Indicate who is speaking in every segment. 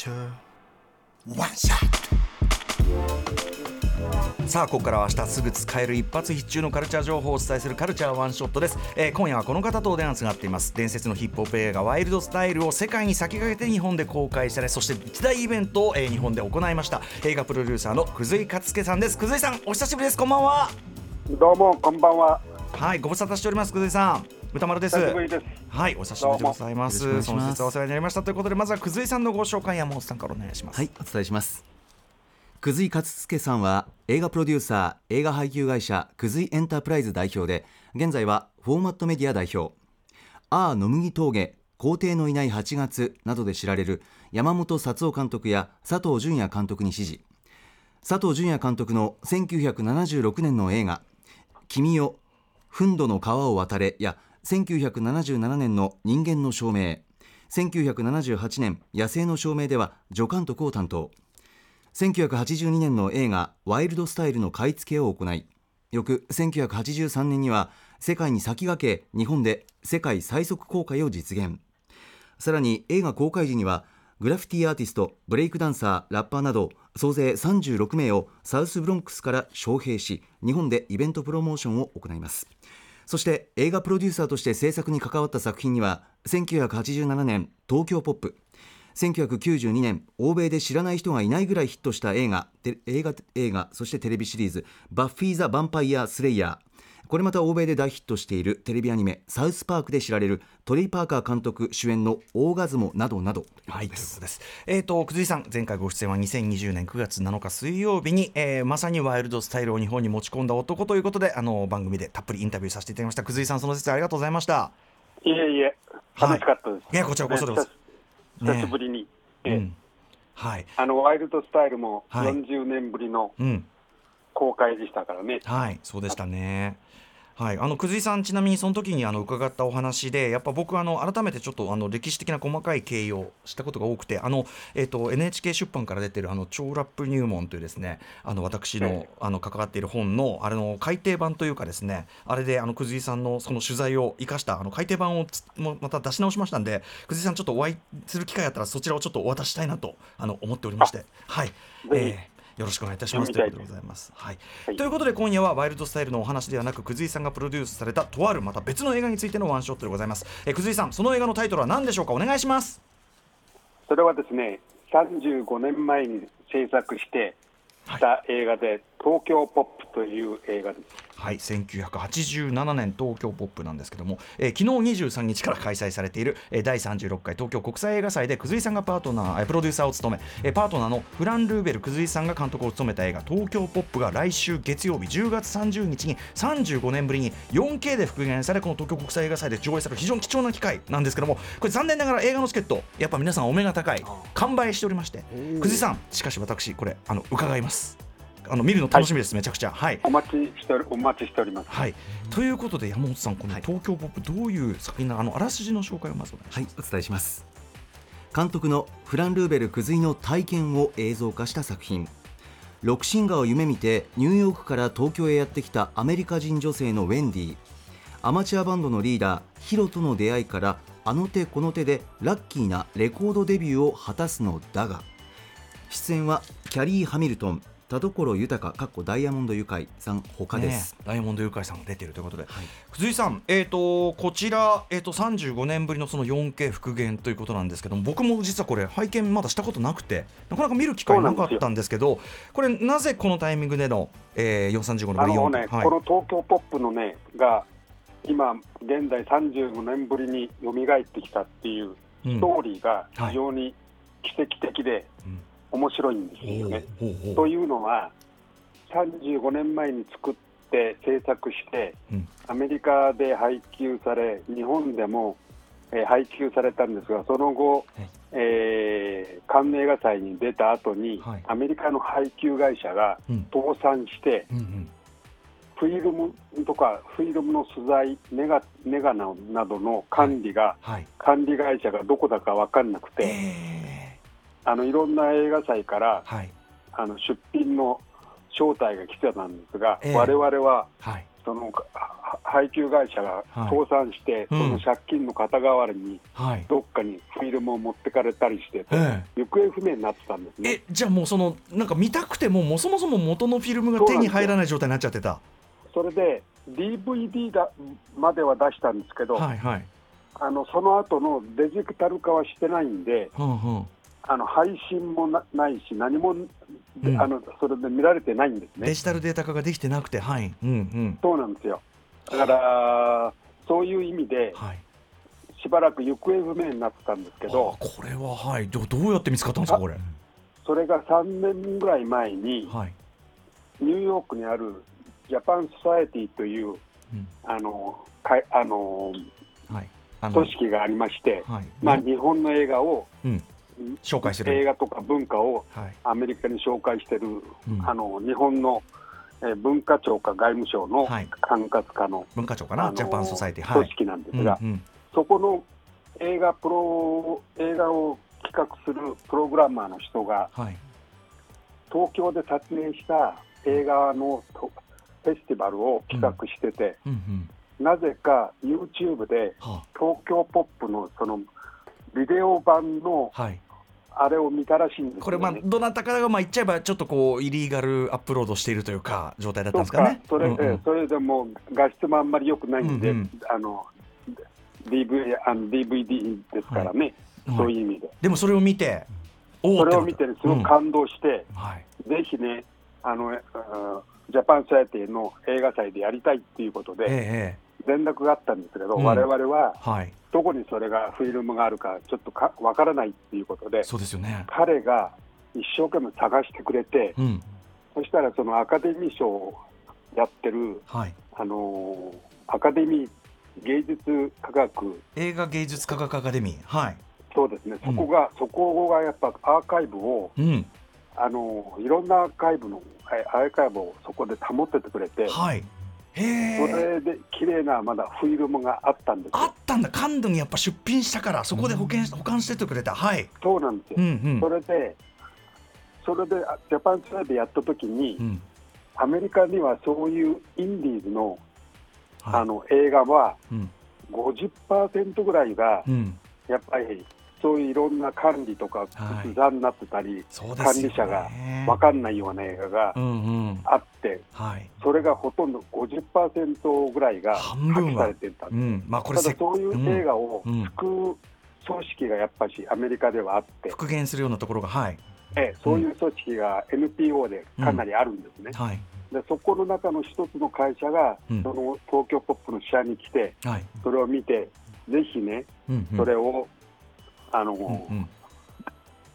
Speaker 1: culture. One shot. さあここからは明日すぐ使える一発必中のカルチャー情報をお伝えするカルチャーワンショットです、えー、今夜はこの方とお電話つながっています。伝説のヒップホップ映画ワイルドスタイルを世界に先駆けて日本で公開されそして一大イベントを、えー、日本で行いました。映画プロデューサーの久井勝介さんです。久井さんお久しぶりです。こんばんは。
Speaker 2: どうもこんばんは
Speaker 1: はいご無沙汰しております久井さん歌丸です。はい、お久しぶりでございます。その節はお世話になりましたということで、まずは久井さんのご紹介、山本さんからお願いします。
Speaker 3: はい、お伝えします。久井勝介さんは映画プロデューサー映画配給会社久井エンタープライズ代表で現在はフォーマットメディア代表ああ野麦峠皇帝のいない8月などで知られる山本薩夫監督や佐藤淳也監督に指示佐藤淳也監督の1976年の映画「君よ憤怒の川を渡れ」や1977年の人間の証明。1978年野生の証明では助監督を担当。1982年の映画「ワイルドスタイル」の買い付けを行い翌1983年には世界に先駆け日本で世界最速公開を実現。さらに映画公開時にはグラフィティアーティストブレイクダンサーラッパーなど総勢36名をサウスブロンクスから招聘し日本でイベントプロモーションを行います。そして映画プロデューサーとして制作に関わった作品には1987年東京ポップ。1992年欧米で知らない人がいないぐらいヒットした映画映画映画そしてテレビシリーズ「バッフィー・ザ・ヴァンパイア・スレイヤー」これまた欧米で大ヒットしているテレビアニメ「サウスパーク」で知られるトリー・パーカー監督主演の「オーガズモ」などなど。
Speaker 1: はい。ということです。えっ、ー、と久井さん前回ご出演は2020年9月7日水曜日に、えー、まさにワイルドスタイルを日本に持ち込んだ男ということであの番組でたっぷりインタビューさせていただきました。久井さんその説ありがとうございました。
Speaker 2: いえいえ楽しかったです、はい、い
Speaker 1: やこちらこそです。
Speaker 2: 久しぶりに、
Speaker 1: ね、うん、はい、
Speaker 2: あのワイルドスタイルも40年ぶりの公開でしたからね。
Speaker 1: はい、はい、そうでしたね。はい、あの久井さん、ちなみにその時にあの伺ったお話で、やっぱ僕あの、改めてちょっとあの歴史的な細かい経緯をしたことが多くて、あのえーと、NHK 出版から出てるあの超ラップ入門というですねあの私のあの関わっている本のあれの改訂版というか、ですねあれであの久井さんのその取材を生かしたあの改訂版をもまた出し直しましたんで、久井さん、ちょっとお会いする機会あったら、そちらをちょっとお渡ししたいなとあの思っておりまして。はい、えーよろしくお願いいたしますということでございます。はい、はい、ということで今夜はワイルドスタイルのお話ではなく久井さんがプロデュースされたとあるまた別の映画についてのワンショットでございます。え久井さんその映画のタイトルは何でしょうか？お願いします。
Speaker 2: それはですね35年前に制作してした映画で、はい、東京ポップという映画です。
Speaker 1: はい、1987年東京ポップなんですけども、えー、昨日23日から開催されている、えー、第36回東京国際映画祭で久井さんがパートナー、えー、プロデューサーを務め、えー、パートナーのフラン・ルーベル久井さんが監督を務めた映画東京ポップが来週月曜日10月30日に35年ぶりに 4K で復元されこの東京国際映画祭で上映される非常に貴重な機会なんですけどもこれ残念ながら映画のチケットやっぱ皆さんお目が高い完売しておりまして久井さんしかし私これあの伺います。あの見るの楽しみです、はい、めちゃくちゃ。はい。
Speaker 2: お待ちしてお待ちしております。
Speaker 1: はい。ということで山本さんこの東京ポップどういう作品なあのあらすじの紹介をまず
Speaker 3: はいお伝えします。監督のフラン・ルーベルクズイの体験を映像化した作品。ロックシンガーを夢見てニューヨークから東京へやってきたアメリカ人女性のウェンディアマチュアバンドのリーダーヒロとの出会いからあの手この手でラッキーなレコードデビューを果たすのだが出演はキャリー・ハミルトン田所豊かっこダイヤモンドユカイさん他です、
Speaker 1: ね、ダイヤモンドユカイさんが出ているということで、はい、井さん、えーと、こちら、えーと、35年ぶりのその 4K 復元ということなんですけども僕も実はこれ拝見まだしたことなくてなかなか見る機会なかったんですけどこれなぜこのタイミングでの、えー、435
Speaker 2: の4、ねはい、この東京ポップのねが今現在35年ぶりに蘇ってきたっていうストーリーが非常に奇跡的で、うん面白いんですよね。というのは35年前に作って制作して、うん、アメリカで配給され日本でも、えー、配給されたんですがその後、はい、えー、カンヌ映画祭に出た後に、はい、アメリカの配給会社が倒産して、うんうん。うんフィルムとかフィルムの素材ネガネガなどの管理が、はい。はい、管理会社がどこだか分かんなくて、えーあのいろんな映画祭から、はい、あの出品の招待が来てたんですが、えー、我々は、はい、そその配給会社が倒産して、はい、その借金の肩代わりに、どっかにフィルムを持ってかれたりして、はい、行方不明になってたんですね。
Speaker 1: えじゃあもうそのなんか見たくてももうそもそも元のフィルムが手に入らない状態になっちゃってた。
Speaker 2: それで DVD だまでは出したんですけど、はいはい、あのその後のデジタル化はしてないんで、うんうん、あの配信もなないし、何も、うん、あのそれで見られてないんですね。
Speaker 1: デジタルデータ化ができてなくて、はい、うんうん、
Speaker 2: そうなんですよ。だから、そういう意味で、はい、しばらく行方不明になってたんですけど、
Speaker 1: これは、はい、どどうやって見つかったんですか、これ？
Speaker 2: それが3年ぐらい前に、はい、ニューヨークにあるジャパン・ソサエティという、うん、あのかあの、はい、組織がありまして、はい、まあ、日本の映画を、うん、紹介する映画とか文化をアメリカに紹介してる、あの日本の、えー、文化庁か外務省の管轄下の、
Speaker 1: 文化庁かな、ジャパンソサイティ、
Speaker 2: 組織なんですが、うんうん、そこの映画プロ映画を企画するプログラマーの人が、はい、東京で撮影した映画のフェスティバルを企画してて、うん。うんうん。なぜか YouTube で東京ポップのそのビデオ版のあれを見たらしいんです、ね、
Speaker 1: これ、まあ、どなたかがまあ言っちゃえば、ちょっとこう、イリーガルアップロードしているというか、状態だったんですかね。
Speaker 2: それ,、うんうん、それでも画質もあんまり良くないんで、うんうん、あの DV あの DVD ですからね、はい、そういう意味で。
Speaker 1: でもそれを見て、
Speaker 2: それを見て、すごく感動して、うん。はい、ぜひね、あのジャパンサイティの映画祭でやりたいっていうことで、ええ連絡があったんですけど、われわれは、はい、どこにそれがフィルムがあるかちょっとか分からないっていうことで
Speaker 1: そうですよ、ね、
Speaker 2: 彼が一生懸命探してくれて、うん、そしたらそのアカデミー賞をやってる、はい、あのアカデミー芸術科学
Speaker 1: 映画芸術科学アカデミー。はい。
Speaker 2: そうですね。そこが、うん、そこがやっぱアーカイブを、うん、あのいろんなアーカイブのアーカイブをそこで保っててくれて、はい、それで綺麗なまだフィルムがあったんです
Speaker 1: あったんだ、カンヌにやっぱ出品したから、そこで保険、うん、保管しててくれた、はい、
Speaker 2: そうなんですよ、うんうん、それで、それでジャパンツアーでやったときに、うん、アメリカにはそういうインディーズの,、あの映画は、50%ぐらいが、やっぱりそういういろんな管理とか、複雑になってたり、はい、管理者が分かんないような映画があって、はい、それがほとんど50%ぐらいが破棄されてた。うん。まあ、これただそういう映画を救う組織がやっぱりアメリカではあって、
Speaker 1: 復元するようなところが、はい。
Speaker 2: ええ、そういう組織が NPO でかなりあるんですね。はい。でそこの中の一つの会社が、うん、その東京ポップの試合に来て、はい、それを見て、ぜひね、うんうん、それをあの、うんうん、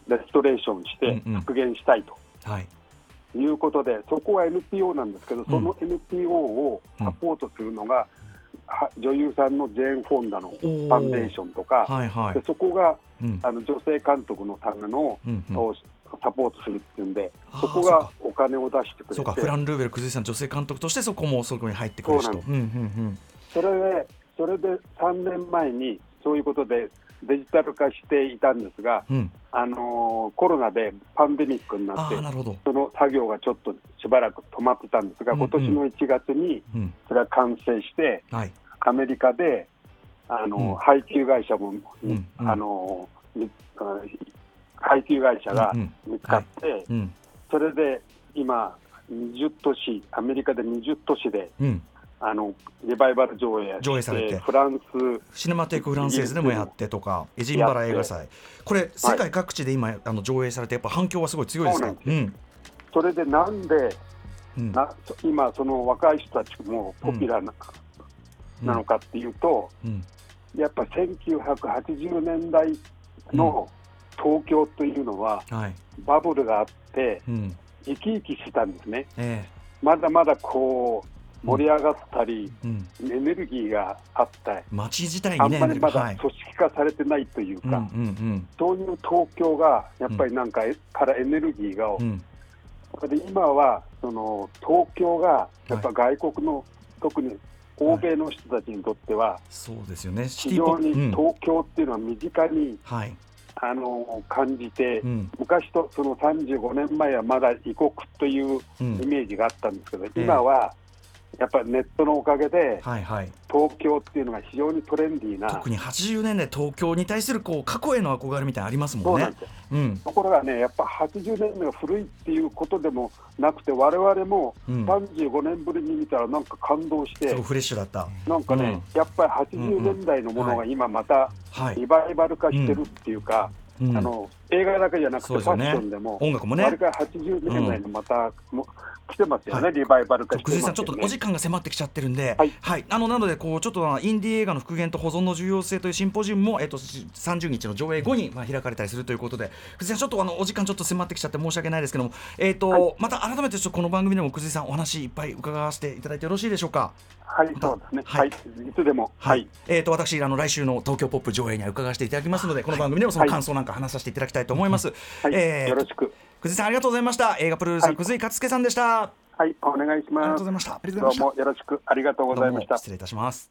Speaker 2: レストレーションして復元したいと。うんうん、はい。いうことで、そこは NPO なんですけど、その NPO をサポートするのが、うん、女優さんのジェーン・フォンダのファンデーションとか、はいはい、でそこが、うん、あの女性監督のための、うんうん、サポートするっていうんで、そこがお金を出してくれて、
Speaker 1: そうかフラン・ルーベル、崩井さん、女性監督として、そこもそこに入ってくる
Speaker 2: 人。それで、それで3年前にそういうことで、デジタル化していたんですが、うん、あのコロナでパンデミックになって、その作業がちょっとしばらく止まってたんですが、うんうん、今年の1月にそれは完成して、うん、アメリカであの、うん、配給会社も、うんうん、あの配給会社が見つかって、はい、それで今、20都市、アメリカで20都市で、あのリバイバル上映
Speaker 1: 上映されて。
Speaker 2: フラン
Speaker 1: ス。シネマテイクフランセーズでもやってとかエジンバラ映画祭。これ世界各地で今、あの上映されてやっぱ反響はすごい強いですか？
Speaker 2: うん、それでなんで、うん、な今その若い人たちもポピュラーな,、なのかっていうと、やっぱ1980年代の東京というのは、はい、バブルがあって、生き生きしたんですね、えー、まだまだこう盛り上がったり、うん、エネルギーがあった
Speaker 1: 街自体に、ね、
Speaker 2: あんまりまだ組織化されてないというか、そういう東京がやっぱりなんか、からエネルギーが、うん、で今はその東京がやっぱ外国の、はい、特に欧米の人たちにとっては、
Speaker 1: そうですよね。
Speaker 2: 非常に東京っていうのは身近に、はい、あの感じて、うん、昔とその35年前はまだ異国というイメージがあったんですけど、今はやっぱりネットのおかげで、はいはい、東京っていうのが非常にトレンディーな
Speaker 1: 特に80年代東京に対するこう過去への憧れみたいなありますもんね。
Speaker 2: うん、ところがねやっぱ80年代が古いっていうことでもなくてわれわれも35年ぶりに見たらなんか感動して、
Speaker 1: うん、フレッシュだった。
Speaker 2: なんかね、うん、やっぱり80年代のものが今またリバイバル化してるっていうか、あの映画だけじゃなくてファッションでも、
Speaker 1: 音楽もね、
Speaker 2: あれから80年代のまた、も来てますよね、はい、リバイバル化して、
Speaker 1: ね、さん、ちょっとお時間が迫ってきちゃってるんで、はい、はい、あのなのでこう、ちょっとインディー映画の復元と保存の重要性というシンポジウムも、えっと、30日の上映後に、まあ、開かれたりするということで、久慈さん、ちょっとあのお時間ちょっと迫ってきちゃって申し訳ないですけども、えっと、はい、また改めてちょっとこの番組でも久慈さん、お話いっぱい伺わせていただいてよろしいでしょうか？
Speaker 2: はい、そうですね。はい、いつでも。
Speaker 1: はい。えっ、と、私、あの、来週の東京ポップ上映には伺わせていただきますので、この番組でもその感想なんか話させていただきたいと思います。
Speaker 2: はい、えー、よろしく。
Speaker 1: 久慈さん、ありがとうございました。映画プロデューサー、久慈勝介さんでした。
Speaker 2: はい、お願いします。ありがとう
Speaker 1: ございました。
Speaker 2: どうもよろしくありがとうございました。
Speaker 1: 失礼いたします。